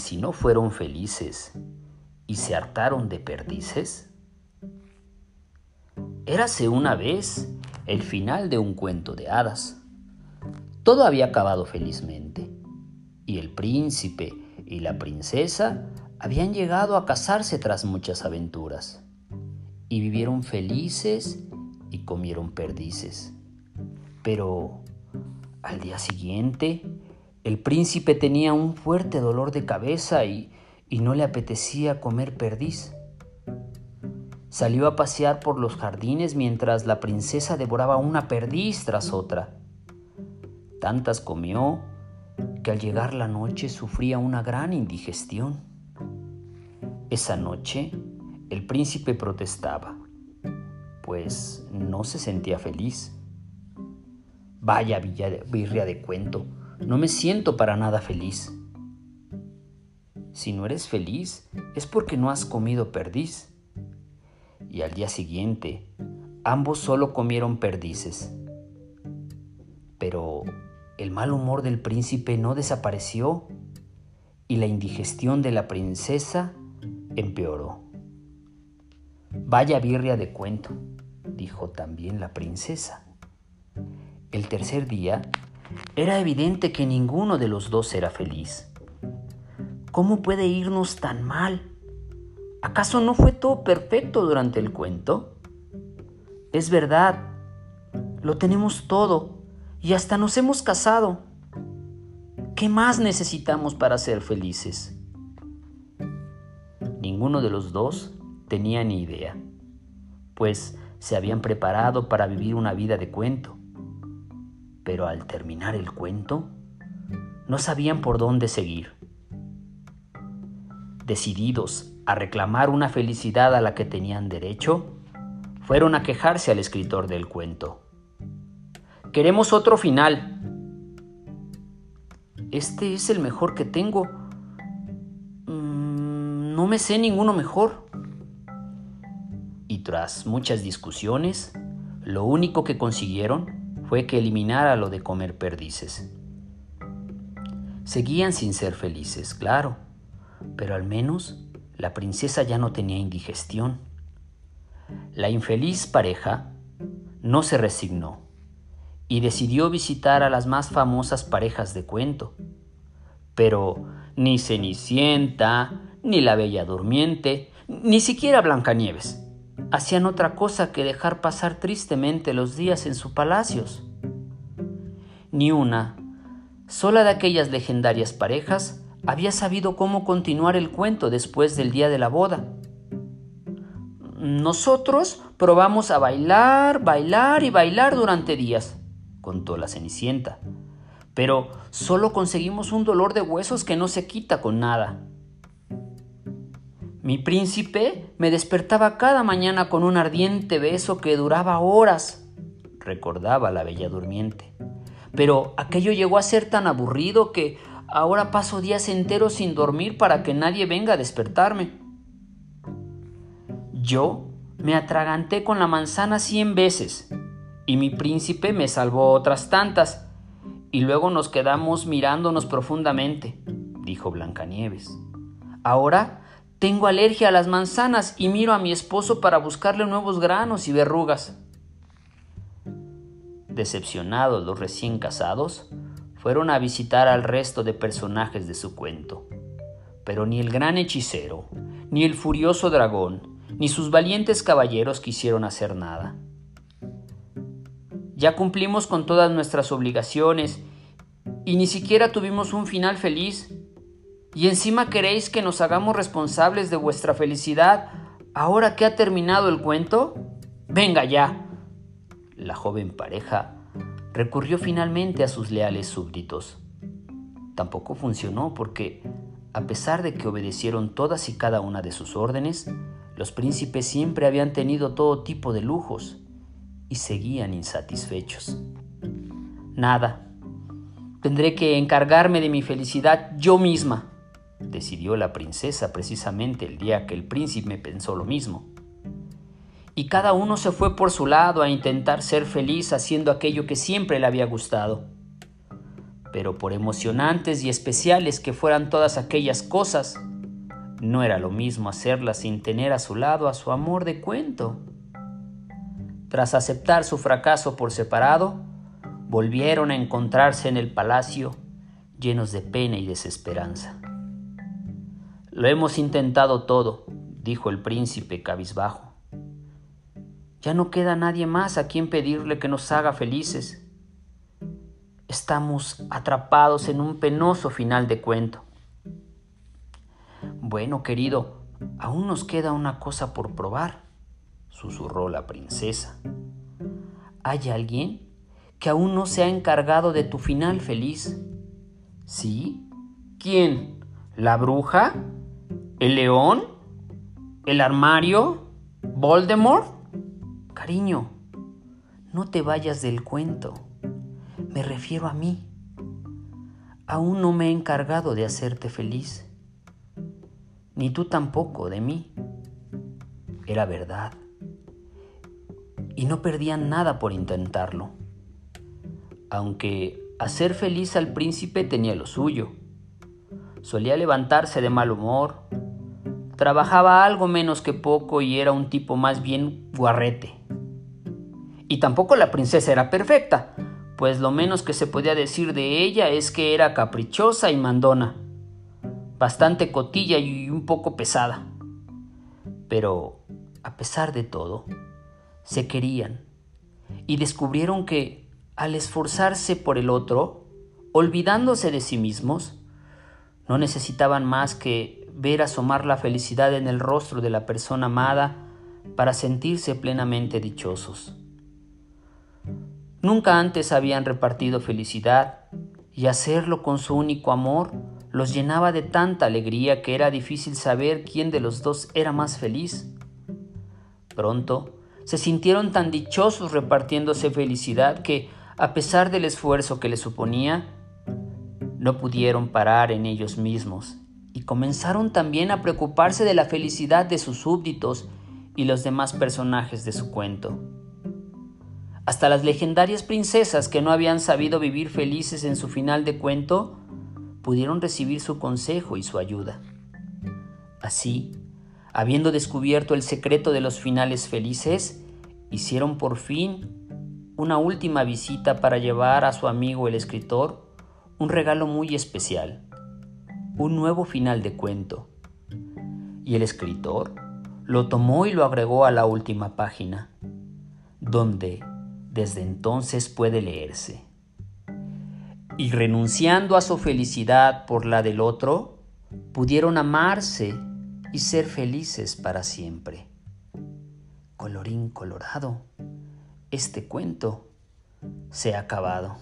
si no fueron felices y se hartaron de perdices? Érase una vez el final de un cuento de hadas. Todo había acabado felizmente, y el príncipe y la princesa habían llegado a casarse tras muchas aventuras, y vivieron felices y comieron perdices. Pero al día siguiente, el príncipe tenía un fuerte dolor de cabeza y, y no le apetecía comer perdiz. Salió a pasear por los jardines mientras la princesa devoraba una perdiz tras otra. Tantas comió que al llegar la noche sufría una gran indigestión. Esa noche el príncipe protestaba, pues no se sentía feliz. Vaya birria de cuento, no me siento para nada feliz. Si no eres feliz es porque no has comido perdiz. Y al día siguiente, ambos solo comieron perdices. Pero el mal humor del príncipe no desapareció y la indigestión de la princesa empeoró. Vaya birria de cuento, dijo también la princesa. El tercer día, era evidente que ninguno de los dos era feliz. ¿Cómo puede irnos tan mal? ¿Acaso no fue todo perfecto durante el cuento? Es verdad, lo tenemos todo y hasta nos hemos casado. ¿Qué más necesitamos para ser felices? Ninguno de los dos tenía ni idea, pues se habían preparado para vivir una vida de cuento pero al terminar el cuento no sabían por dónde seguir. Decididos a reclamar una felicidad a la que tenían derecho, fueron a quejarse al escritor del cuento. Queremos otro final. Este es el mejor que tengo. Mm, no me sé ninguno mejor. Y tras muchas discusiones, lo único que consiguieron fue que eliminara lo de comer perdices. Seguían sin ser felices, claro, pero al menos la princesa ya no tenía indigestión. La infeliz pareja no se resignó y decidió visitar a las más famosas parejas de cuento. Pero ni Cenicienta, ni la Bella Durmiente, ni siquiera Blancanieves hacían otra cosa que dejar pasar tristemente los días en sus palacios. Ni una, sola de aquellas legendarias parejas, había sabido cómo continuar el cuento después del día de la boda. Nosotros probamos a bailar, bailar y bailar durante días, contó la Cenicienta, pero solo conseguimos un dolor de huesos que no se quita con nada. Mi príncipe me despertaba cada mañana con un ardiente beso que duraba horas, recordaba la bella durmiente. Pero aquello llegó a ser tan aburrido que ahora paso días enteros sin dormir para que nadie venga a despertarme. Yo me atraganté con la manzana cien veces y mi príncipe me salvó otras tantas y luego nos quedamos mirándonos profundamente, dijo Blancanieves. Ahora tengo alergia a las manzanas y miro a mi esposo para buscarle nuevos granos y verrugas. Decepcionados los recién casados, fueron a visitar al resto de personajes de su cuento. Pero ni el gran hechicero, ni el furioso dragón, ni sus valientes caballeros quisieron hacer nada. Ya cumplimos con todas nuestras obligaciones y ni siquiera tuvimos un final feliz, y encima queréis que nos hagamos responsables de vuestra felicidad ahora que ha terminado el cuento? Venga ya. La joven pareja recurrió finalmente a sus leales súbditos. Tampoco funcionó porque, a pesar de que obedecieron todas y cada una de sus órdenes, los príncipes siempre habían tenido todo tipo de lujos y seguían insatisfechos. Nada, tendré que encargarme de mi felicidad yo misma decidió la princesa precisamente el día que el príncipe pensó lo mismo. Y cada uno se fue por su lado a intentar ser feliz haciendo aquello que siempre le había gustado. Pero por emocionantes y especiales que fueran todas aquellas cosas, no era lo mismo hacerlas sin tener a su lado a su amor de cuento. Tras aceptar su fracaso por separado, volvieron a encontrarse en el palacio llenos de pena y desesperanza. Lo hemos intentado todo, dijo el príncipe cabizbajo. Ya no queda nadie más a quien pedirle que nos haga felices. Estamos atrapados en un penoso final de cuento. Bueno, querido, aún nos queda una cosa por probar, susurró la princesa. ¿Hay alguien que aún no se ha encargado de tu final feliz? ¿Sí? ¿Quién? ¿La bruja? ¿El león? ¿El armario? ¿Voldemort? Cariño, no te vayas del cuento. Me refiero a mí. Aún no me he encargado de hacerte feliz ni tú tampoco de mí. Era verdad. Y no perdían nada por intentarlo. Aunque hacer feliz al príncipe tenía lo suyo. Solía levantarse de mal humor, trabajaba algo menos que poco y era un tipo más bien guarrete. Y tampoco la princesa era perfecta, pues lo menos que se podía decir de ella es que era caprichosa y mandona bastante cotilla y un poco pesada. Pero, a pesar de todo, se querían y descubrieron que, al esforzarse por el otro, olvidándose de sí mismos, no necesitaban más que ver asomar la felicidad en el rostro de la persona amada para sentirse plenamente dichosos. Nunca antes habían repartido felicidad y hacerlo con su único amor los llenaba de tanta alegría que era difícil saber quién de los dos era más feliz. Pronto se sintieron tan dichosos repartiéndose felicidad que, a pesar del esfuerzo que les suponía, no pudieron parar en ellos mismos y comenzaron también a preocuparse de la felicidad de sus súbditos y los demás personajes de su cuento. Hasta las legendarias princesas que no habían sabido vivir felices en su final de cuento pudieron recibir su consejo y su ayuda. Así, habiendo descubierto el secreto de los finales felices, hicieron por fin una última visita para llevar a su amigo el escritor un regalo muy especial, un nuevo final de cuento. Y el escritor lo tomó y lo agregó a la última página, donde desde entonces puede leerse y renunciando a su felicidad por la del otro, pudieron amarse y ser felices para siempre. Colorín colorado, este cuento se ha acabado.